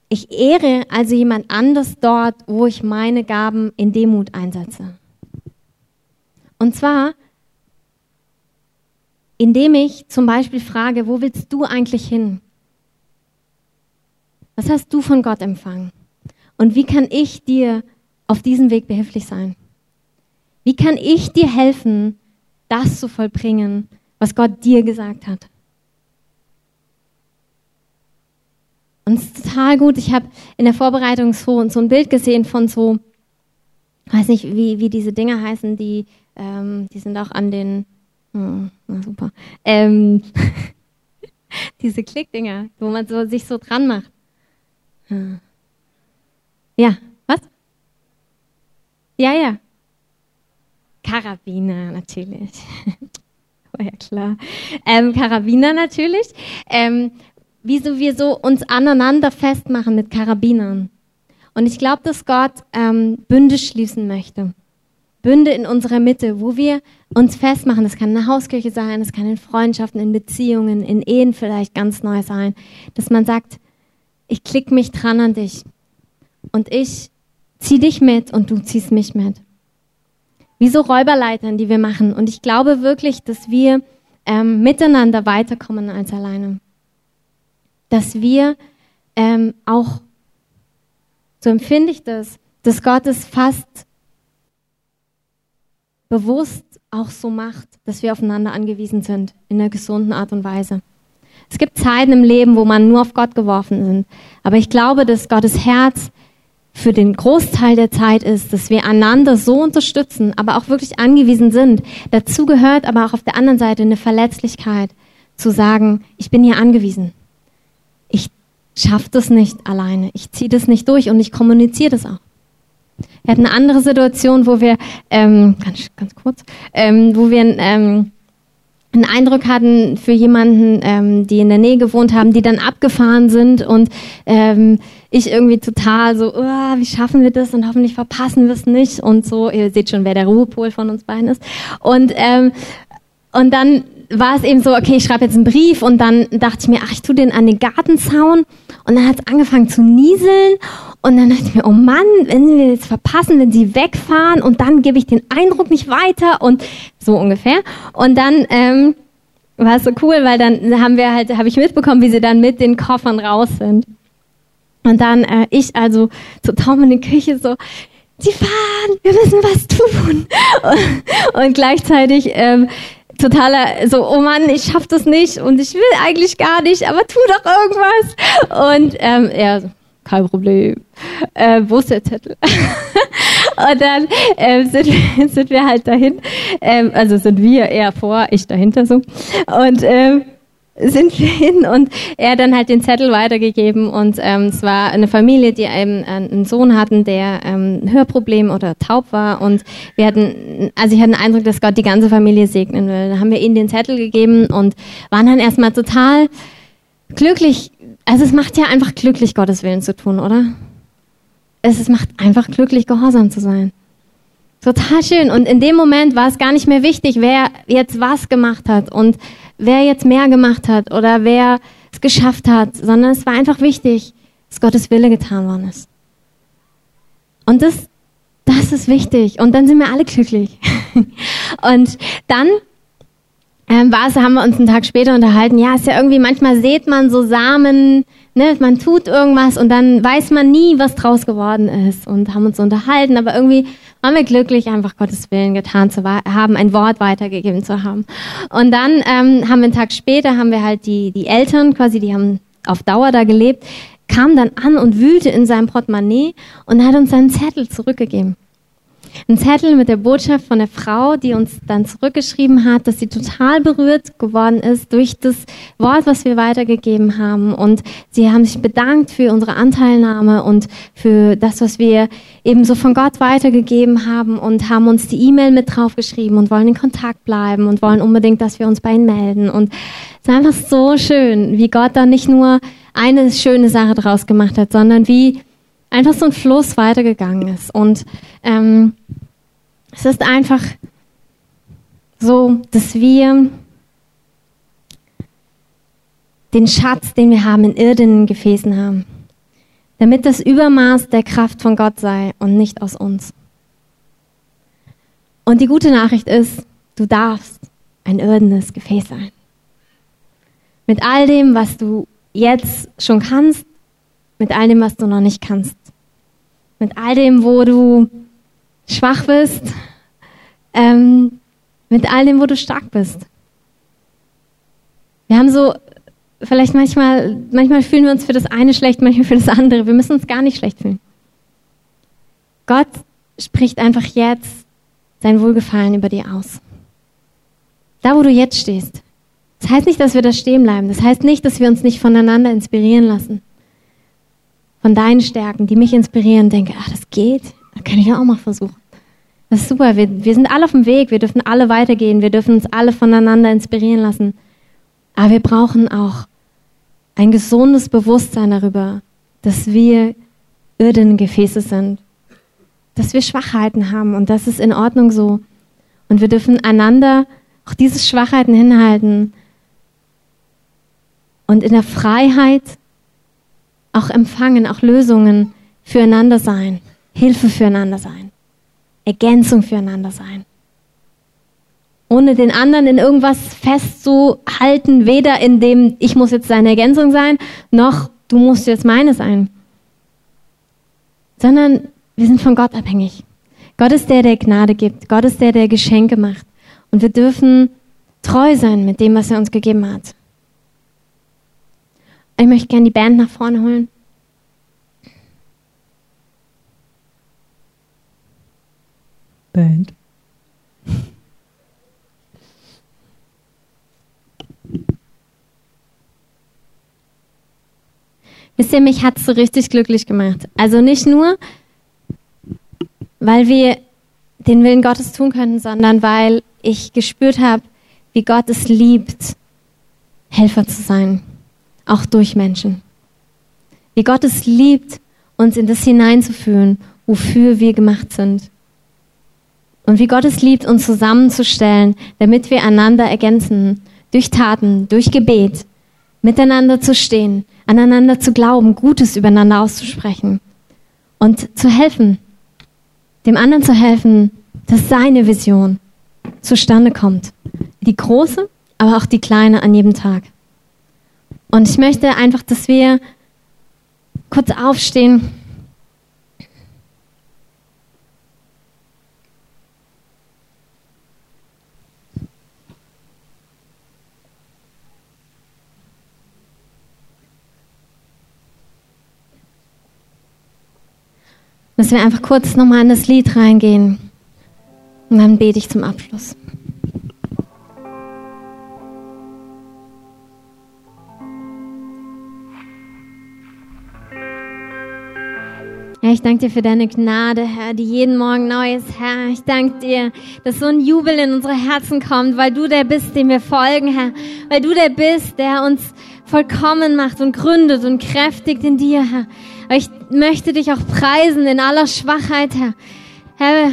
Ich ehre also jemand anders dort, wo ich meine Gaben in Demut einsetze. Und zwar, indem ich zum Beispiel frage, wo willst du eigentlich hin? Was hast du von Gott empfangen? Und wie kann ich dir auf diesem Weg behilflich sein? Wie kann ich dir helfen, das zu vollbringen, was Gott dir gesagt hat? Und es ist total gut. Ich habe in der Vorbereitung so, so ein Bild gesehen von so, weiß nicht, wie, wie diese Dinge heißen, die, ähm, die sind auch an den, oh, na super, ähm, (laughs) diese Klickdinger, wo man so, sich so dran macht. Ja, was? Ja, ja. Karabiner, natürlich. War (laughs) ja klar. Ähm, Karabiner natürlich. Ähm, wieso wir so uns aneinander festmachen mit Karabinern. Und ich glaube, dass Gott ähm, Bünde schließen möchte. Bünde in unserer Mitte, wo wir uns festmachen. Das kann eine Hauskirche sein, das kann in Freundschaften, in Beziehungen, in Ehen vielleicht ganz neu sein. Dass man sagt, ich klicke mich dran an dich und ich zieh dich mit und du ziehst mich mit. Wie so Räuberleitern, die wir machen. Und ich glaube wirklich, dass wir ähm, miteinander weiterkommen als alleine. Dass wir ähm, auch, so empfinde ich das, dass Gott es fast bewusst auch so macht, dass wir aufeinander angewiesen sind in einer gesunden Art und Weise. Es gibt Zeiten im Leben, wo man nur auf Gott geworfen sind. Aber ich glaube, dass Gottes Herz für den Großteil der Zeit ist, dass wir einander so unterstützen, aber auch wirklich angewiesen sind. Dazu gehört aber auch auf der anderen Seite eine Verletzlichkeit, zu sagen, ich bin hier angewiesen. Ich schaffe das nicht alleine. Ich ziehe das nicht durch und ich kommuniziere das auch. Wir hatten eine andere Situation, wo wir, ähm, ganz, ganz kurz, ähm, wo wir ähm, einen Eindruck hatten für jemanden, ähm, die in der Nähe gewohnt haben, die dann abgefahren sind und ähm, ich irgendwie total so, oh, wie schaffen wir das und hoffentlich verpassen wir es nicht und so. Ihr seht schon, wer der Ruhepol von uns beiden ist. Und ähm, und dann war es eben so, okay, ich schreibe jetzt einen Brief und dann dachte ich mir, ach, ich tue den an den Gartenzaun und dann hat es angefangen zu nieseln und dann dachte ich mir, oh Mann, wenn sie jetzt verpassen, wenn sie wegfahren und dann gebe ich den Eindruck nicht weiter und so ungefähr. Und dann ähm, war es so cool, weil dann haben wir halt, habe ich mitbekommen, wie sie dann mit den Koffern raus sind. Und dann äh, ich also so Tom in die Küche so, sie fahren, wir müssen was tun. Und, (laughs) und gleichzeitig ähm, totaler so, oh Mann, ich schaff das nicht und ich will eigentlich gar nicht, aber tu doch irgendwas. Und ähm, er so, kein Problem. Äh, wo ist der Zettel? (laughs) und dann ähm, sind, wir, (laughs) sind wir halt dahin, ähm, also sind wir eher vor, ich dahinter so. Und ähm, sind wir hin und er hat dann halt den Zettel weitergegeben und ähm, es war eine Familie, die einen, einen Sohn hatten, der ähm, Hörproblem oder taub war und wir hatten, also ich hatte den Eindruck, dass Gott die ganze Familie segnen will. Da haben wir ihnen den Zettel gegeben und waren dann erstmal total glücklich. Also es macht ja einfach glücklich, Gottes Willen zu tun, oder? Es macht einfach glücklich, gehorsam zu sein. Total schön. Und in dem Moment war es gar nicht mehr wichtig, wer jetzt was gemacht hat und wer jetzt mehr gemacht hat oder wer es geschafft hat, sondern es war einfach wichtig, dass Gottes Wille getan worden ist. Und das, das ist wichtig. Und dann sind wir alle glücklich. (laughs) und dann ähm, war es, haben wir uns einen Tag später unterhalten. Ja, ist ja irgendwie, manchmal sieht man so Samen, ne, man tut irgendwas und dann weiß man nie, was draus geworden ist und haben uns unterhalten, aber irgendwie waren wir glücklich, einfach Gottes Willen getan zu haben, ein Wort weitergegeben zu haben. Und dann ähm, haben wir einen Tag später, haben wir halt die, die Eltern quasi, die haben auf Dauer da gelebt, kam dann an und wühlte in seinem Portemonnaie und hat uns seinen Zettel zurückgegeben ein Zettel mit der Botschaft von der Frau, die uns dann zurückgeschrieben hat, dass sie total berührt geworden ist durch das Wort, was wir weitergegeben haben. Und sie haben sich bedankt für unsere Anteilnahme und für das, was wir eben so von Gott weitergegeben haben und haben uns die E-Mail mit draufgeschrieben und wollen in Kontakt bleiben und wollen unbedingt, dass wir uns bei ihnen melden. Und es ist einfach so schön, wie Gott da nicht nur eine schöne Sache draus gemacht hat, sondern wie einfach so ein Fluss weitergegangen ist. Und ähm, es ist einfach so, dass wir den Schatz, den wir haben, in irdenen Gefäßen haben, damit das Übermaß der Kraft von Gott sei und nicht aus uns. Und die gute Nachricht ist, du darfst ein irdenes Gefäß sein. Mit all dem, was du jetzt schon kannst, mit all dem, was du noch nicht kannst. Mit all dem, wo du schwach bist, ähm, mit all dem, wo du stark bist. Wir haben so, vielleicht manchmal, manchmal fühlen wir uns für das eine schlecht, manchmal für das andere. Wir müssen uns gar nicht schlecht fühlen. Gott spricht einfach jetzt sein Wohlgefallen über dir aus. Da, wo du jetzt stehst. Das heißt nicht, dass wir da stehen bleiben. Das heißt nicht, dass wir uns nicht voneinander inspirieren lassen. Von deinen Stärken, die mich inspirieren, denke, ach, das geht. Das kann ich auch mal versuchen. Das ist super. Wir, wir sind alle auf dem Weg. Wir dürfen alle weitergehen. Wir dürfen uns alle voneinander inspirieren lassen. Aber wir brauchen auch ein gesundes Bewusstsein darüber, dass wir irdene Gefäße sind. Dass wir Schwachheiten haben und das ist in Ordnung so. Und wir dürfen einander auch diese Schwachheiten hinhalten und in der Freiheit auch empfangen, auch Lösungen füreinander sein, Hilfe füreinander sein, Ergänzung füreinander sein. Ohne den anderen in irgendwas festzuhalten, weder in dem, ich muss jetzt deine Ergänzung sein, noch du musst jetzt meine sein. Sondern wir sind von Gott abhängig. Gott ist der, der Gnade gibt. Gott ist der, der Geschenke macht. Und wir dürfen treu sein mit dem, was er uns gegeben hat. Ich möchte gerne die Band nach vorne holen. Band. Wisst ihr, mich hat es so richtig glücklich gemacht. Also nicht nur, weil wir den Willen Gottes tun können, sondern weil ich gespürt habe, wie Gott es liebt, Helfer zu sein auch durch Menschen. Wie Gott es liebt, uns in das hineinzuführen, wofür wir gemacht sind. Und wie Gott es liebt, uns zusammenzustellen, damit wir einander ergänzen, durch Taten, durch Gebet, miteinander zu stehen, aneinander zu glauben, Gutes übereinander auszusprechen und zu helfen, dem anderen zu helfen, dass seine Vision zustande kommt. Die große, aber auch die kleine an jedem Tag. Und ich möchte einfach, dass wir kurz aufstehen. Dass wir einfach kurz nochmal in das Lied reingehen. Und dann bete ich zum Abschluss. Herr, ich danke dir für deine Gnade, Herr, die jeden Morgen neu ist, Herr. Ich danke dir, dass so ein Jubel in unsere Herzen kommt, weil du der bist, dem wir folgen, Herr. Weil du der bist, der uns vollkommen macht und gründet und kräftigt in dir, Herr. Aber ich möchte dich auch preisen in aller Schwachheit, Herr. Herr,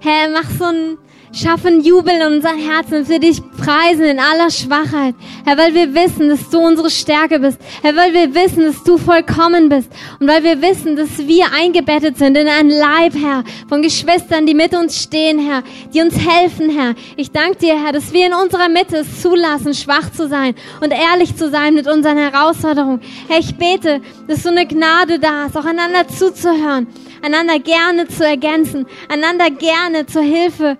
Herr, mach so ein schaffen Jubel in unseren Herzen für dich preisen in aller Schwachheit. Herr, weil wir wissen, dass du unsere Stärke bist. Herr, weil wir wissen, dass du vollkommen bist. Und weil wir wissen, dass wir eingebettet sind in ein Leib, Herr, von Geschwistern, die mit uns stehen, Herr, die uns helfen, Herr. Ich danke dir, Herr, dass wir in unserer Mitte es zulassen, schwach zu sein und ehrlich zu sein mit unseren Herausforderungen. Herr, ich bete, dass so eine Gnade da ist, auch einander zuzuhören, einander gerne zu ergänzen, einander gerne zur Hilfe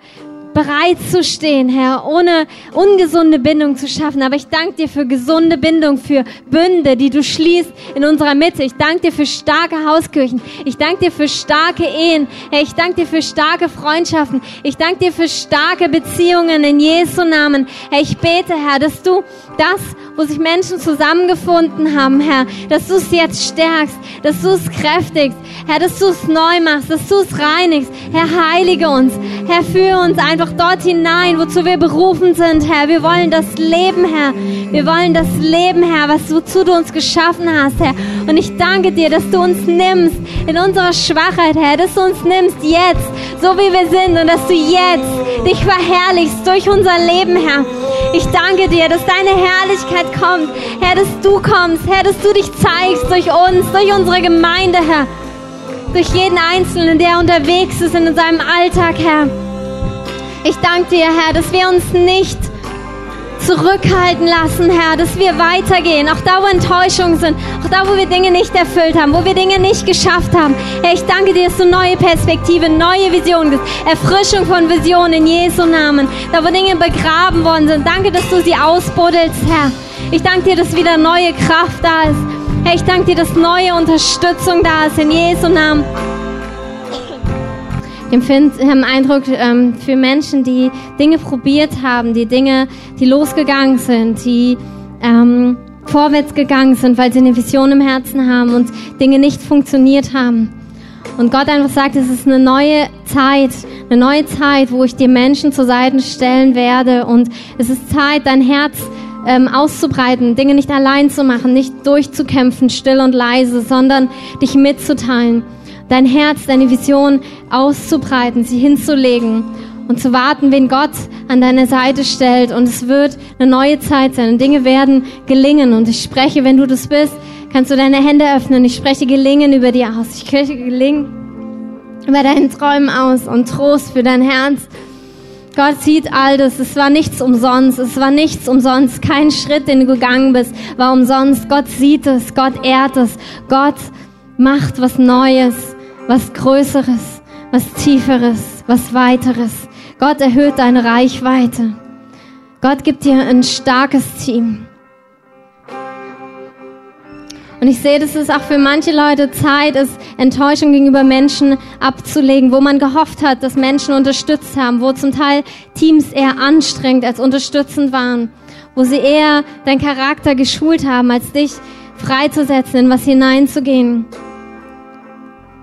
bereit zu stehen, Herr, ohne ungesunde Bindung zu schaffen. Aber ich danke dir für gesunde Bindung, für Bünde, die du schließt in unserer Mitte. Ich danke dir für starke Hauskirchen. Ich danke dir für starke Ehen. Herr, ich danke dir für starke Freundschaften. Ich danke dir für starke Beziehungen in Jesu Namen. Herr, ich bete, Herr, dass du das wo sich Menschen zusammengefunden haben, Herr, dass du es jetzt stärkst, dass du es kräftigst, Herr, dass du es neu machst, dass du es reinigst. Herr, heilige uns. Herr, führe uns einfach dort hinein, wozu wir berufen sind, Herr. Wir wollen das Leben, Herr. Wir wollen das Leben, Herr, was wozu du uns geschaffen hast, Herr. Und ich danke dir, dass du uns nimmst in unserer Schwachheit, Herr, dass du uns nimmst jetzt, so wie wir sind und dass du jetzt dich verherrlichst durch unser Leben, Herr. Ich danke dir, dass deine Herrlichkeit kommt, Herr, dass du kommst, Herr, dass du dich zeigst durch uns, durch unsere Gemeinde, Herr, durch jeden Einzelnen, der unterwegs ist in seinem Alltag, Herr. Ich danke dir, Herr, dass wir uns nicht zurückhalten lassen, Herr, dass wir weitergehen, auch da, wo Enttäuschungen sind, auch da, wo wir Dinge nicht erfüllt haben, wo wir Dinge nicht geschafft haben. Herr, ich danke dir, dass du neue Perspektive, neue Visionen gibst, Erfrischung von Visionen in Jesu Namen, da, wo Dinge begraben worden sind. Danke, dass du sie ausbuddelst, Herr. Ich danke dir, dass wieder neue Kraft da ist. Herr, ich danke dir, dass neue Unterstützung da ist in Jesu Namen. Ich empfinde, habe einen Eindruck ähm, für Menschen, die Dinge probiert haben, die Dinge, die losgegangen sind, die ähm, vorwärts gegangen sind, weil sie eine Vision im Herzen haben und Dinge nicht funktioniert haben. Und Gott einfach sagt, es ist eine neue Zeit, eine neue Zeit, wo ich dir Menschen zur Seite stellen werde. Und es ist Zeit, dein Herz ähm, auszubreiten, Dinge nicht allein zu machen, nicht durchzukämpfen, still und leise, sondern dich mitzuteilen dein Herz, deine Vision auszubreiten, sie hinzulegen und zu warten, wen Gott an deine Seite stellt. Und es wird eine neue Zeit sein und Dinge werden gelingen. Und ich spreche, wenn du das bist, kannst du deine Hände öffnen. Ich spreche Gelingen über dir aus. Ich spreche Gelingen über deinen Träumen aus und Trost für dein Herz. Gott sieht all das. Es war nichts umsonst. Es war nichts umsonst. Kein Schritt, den du gegangen bist, war umsonst. Gott sieht es. Gott ehrt es. Gott macht was Neues was Größeres, was Tieferes, was Weiteres. Gott erhöht deine Reichweite. Gott gibt dir ein starkes Team. Und ich sehe, dass es auch für manche Leute Zeit ist, Enttäuschung gegenüber Menschen abzulegen, wo man gehofft hat, dass Menschen unterstützt haben, wo zum Teil Teams eher anstrengend als unterstützend waren, wo sie eher dein Charakter geschult haben, als dich freizusetzen, in was hineinzugehen.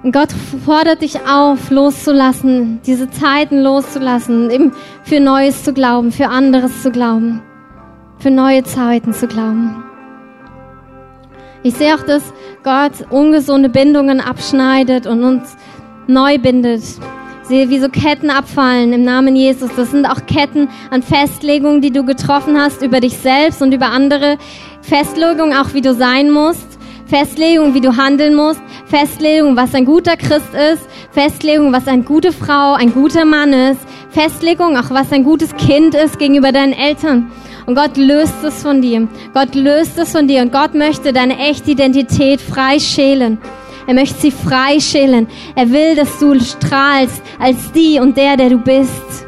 Und Gott fordert dich auf, loszulassen, diese Zeiten loszulassen, eben für Neues zu glauben, für anderes zu glauben, für neue Zeiten zu glauben. Ich sehe auch, dass Gott ungesunde Bindungen abschneidet und uns neu bindet. Sehe, wie so Ketten abfallen im Namen Jesus. Das sind auch Ketten an Festlegungen, die du getroffen hast über dich selbst und über andere. Festlegungen auch, wie du sein musst. Festlegung, wie du handeln musst, Festlegung, was ein guter Christ ist, Festlegung, was eine gute Frau, ein guter Mann ist, Festlegung, auch was ein gutes Kind ist gegenüber deinen Eltern. Und Gott löst es von dir. Gott löst es von dir. Und Gott möchte deine echte Identität freischälen. Er möchte sie freischälen. Er will, dass du strahlst als die und der, der du bist.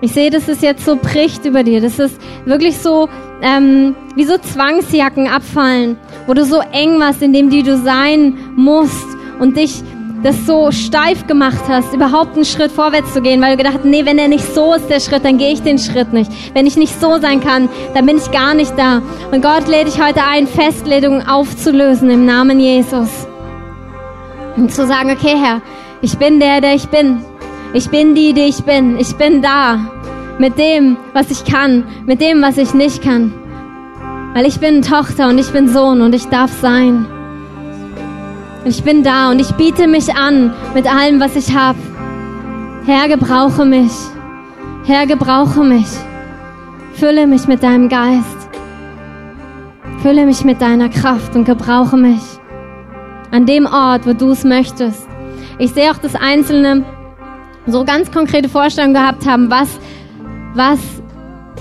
Ich sehe, dass es jetzt so bricht über dir. Das ist wirklich so, ähm, wie so Zwangsjacken abfallen, wo du so eng warst, in dem du sein musst und dich das so steif gemacht hast, überhaupt einen Schritt vorwärts zu gehen, weil du gedacht hast, nee, wenn er nicht so ist, der Schritt, dann gehe ich den Schritt nicht. Wenn ich nicht so sein kann, dann bin ich gar nicht da. Und Gott lädt dich heute ein, Festlegungen aufzulösen im Namen Jesus. Und zu sagen, okay, Herr, ich bin der, der ich bin. Ich bin die, die ich bin. Ich bin da. Mit dem, was ich kann. Mit dem, was ich nicht kann. Weil ich bin Tochter und ich bin Sohn und ich darf sein. Ich bin da und ich biete mich an mit allem, was ich habe. Herr, gebrauche mich. Herr, gebrauche mich. Fülle mich mit deinem Geist. Fülle mich mit deiner Kraft und gebrauche mich. An dem Ort, wo du es möchtest. Ich sehe auch, dass Einzelne so ganz konkrete Vorstellungen gehabt haben, was, was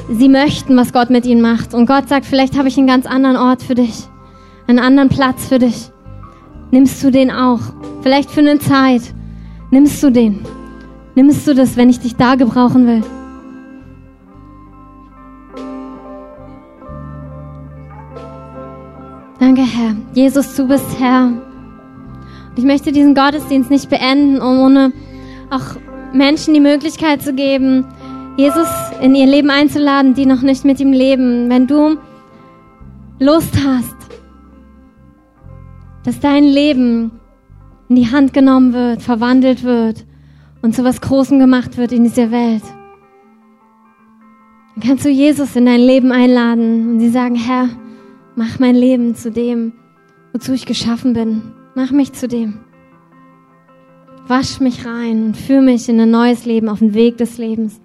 sie möchten, was Gott mit ihnen macht. Und Gott sagt, vielleicht habe ich einen ganz anderen Ort für dich, einen anderen Platz für dich. Nimmst du den auch? Vielleicht für eine Zeit. Nimmst du den? Nimmst du das, wenn ich dich da gebrauchen will? Danke, Herr. Jesus, du bist Herr. Und ich möchte diesen Gottesdienst nicht beenden, ohne auch Menschen die Möglichkeit zu geben, Jesus in ihr Leben einzuladen, die noch nicht mit ihm leben. Wenn du Lust hast, dass dein Leben in die Hand genommen wird, verwandelt wird und zu was Großem gemacht wird in dieser Welt. Dann kannst du Jesus in dein Leben einladen und sie sagen, Herr, mach mein Leben zu dem, wozu ich geschaffen bin. Mach mich zu dem. Wasch mich rein und führe mich in ein neues Leben, auf den Weg des Lebens.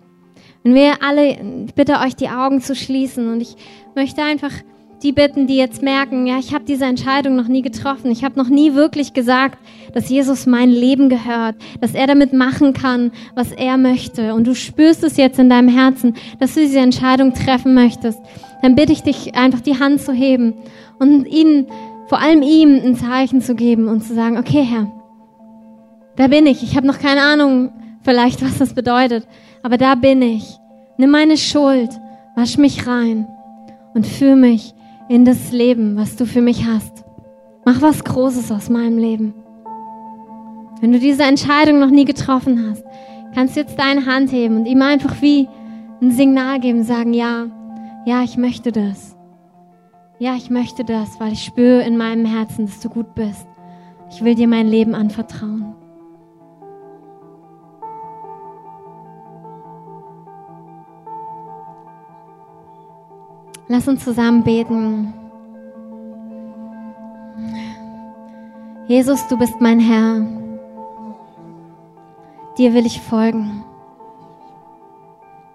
Und wir alle, ich bitte euch, die Augen zu schließen und ich möchte einfach die bitten, die jetzt merken, ja, ich habe diese Entscheidung noch nie getroffen. Ich habe noch nie wirklich gesagt, dass Jesus mein Leben gehört, dass er damit machen kann, was er möchte. Und du spürst es jetzt in deinem Herzen, dass du diese Entscheidung treffen möchtest. Dann bitte ich dich einfach die Hand zu heben und ihnen, vor allem ihm, ein Zeichen zu geben und zu sagen, okay, Herr, da bin ich. Ich habe noch keine Ahnung vielleicht, was das bedeutet, aber da bin ich. Nimm meine Schuld, wasch mich rein und führe mich in das Leben, was du für mich hast. Mach was Großes aus meinem Leben. Wenn du diese Entscheidung noch nie getroffen hast, kannst du jetzt deine Hand heben und ihm einfach wie ein Signal geben, sagen, ja, ja, ich möchte das. Ja, ich möchte das, weil ich spüre in meinem Herzen, dass du gut bist. Ich will dir mein Leben anvertrauen. Lass uns zusammen beten. Jesus, du bist mein Herr. Dir will ich folgen.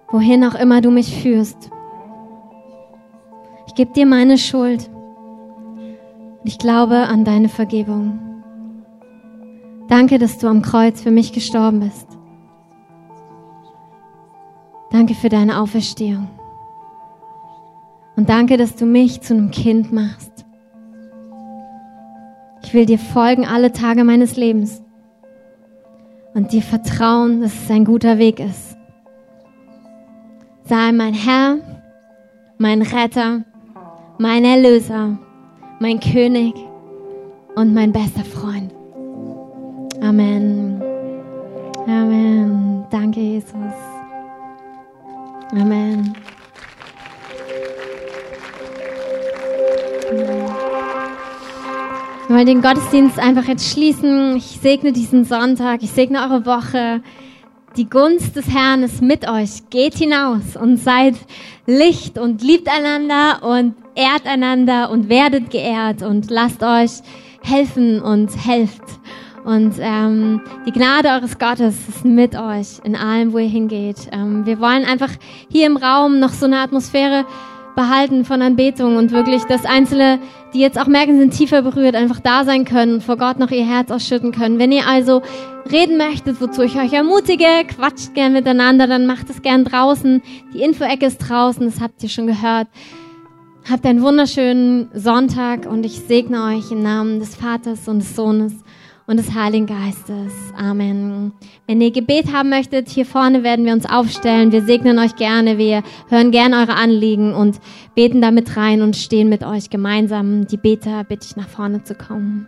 Wohin auch immer du mich führst. Ich gebe dir meine Schuld. Ich glaube an deine Vergebung. Danke, dass du am Kreuz für mich gestorben bist. Danke für deine Auferstehung. Und danke, dass du mich zu einem Kind machst. Ich will dir folgen alle Tage meines Lebens und dir vertrauen, dass es ein guter Weg ist. Sei mein Herr, mein Retter, mein Erlöser, mein König und mein bester Freund. Amen. Amen. Danke, Jesus. Amen. Wir wollen den Gottesdienst einfach jetzt schließen. Ich segne diesen Sonntag, ich segne eure Woche. Die Gunst des Herrn ist mit euch. Geht hinaus und seid Licht und liebt einander und ehrt einander und werdet geehrt und lasst euch helfen und helft. Und ähm, die Gnade eures Gottes ist mit euch in allem, wo ihr hingeht. Ähm, wir wollen einfach hier im Raum noch so eine Atmosphäre behalten von Anbetung und wirklich, dass Einzelne, die jetzt auch merken, sind tiefer berührt, einfach da sein können, vor Gott noch ihr Herz ausschütten können. Wenn ihr also reden möchtet, wozu ich euch ermutige, quatscht gern miteinander, dann macht es gern draußen. Die Info-Ecke ist draußen, das habt ihr schon gehört. Habt einen wunderschönen Sonntag und ich segne euch im Namen des Vaters und des Sohnes und des Heiligen Geistes. Amen. Wenn ihr Gebet haben möchtet, hier vorne werden wir uns aufstellen. Wir segnen euch gerne. Wir hören gerne eure Anliegen und beten damit rein und stehen mit euch gemeinsam. Die Beter bitte ich nach vorne zu kommen.